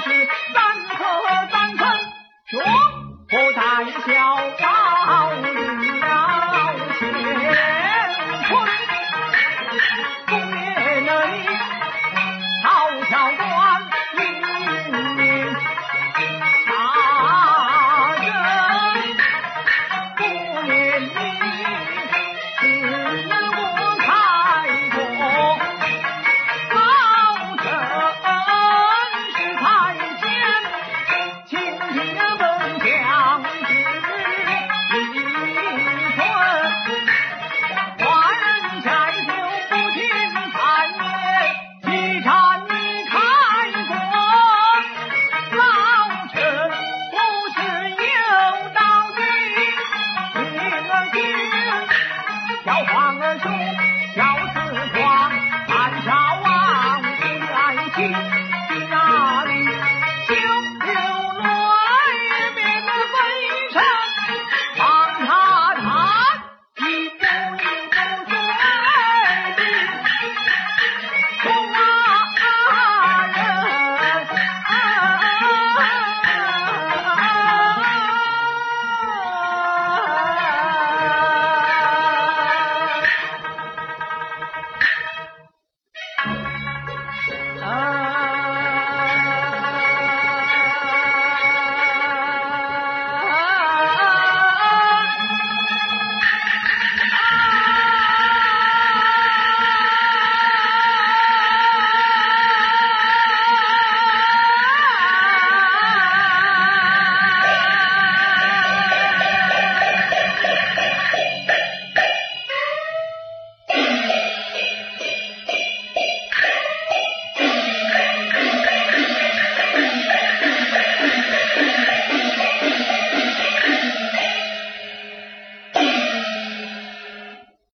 是三颗三颗绝，不大一笑。